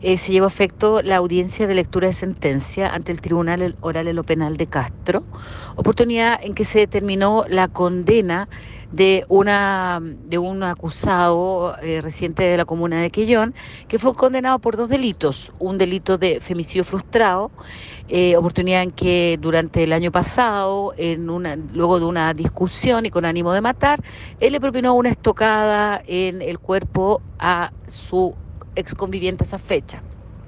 eh, se llevó a efecto la audiencia de lectura de sentencia ante el Tribunal Oral en lo Penal de Castro, oportunidad en que se determinó la condena de, una, de un acusado eh, reciente de la comuna de Quellón, que fue condenado por dos delitos, un delito de femicidio frustrado, eh, oportunidad en que durante el año pasado, luego de una discusión y con ánimo de matar, él le propinó una estocada en el cuerpo a su exconviviente esa fecha.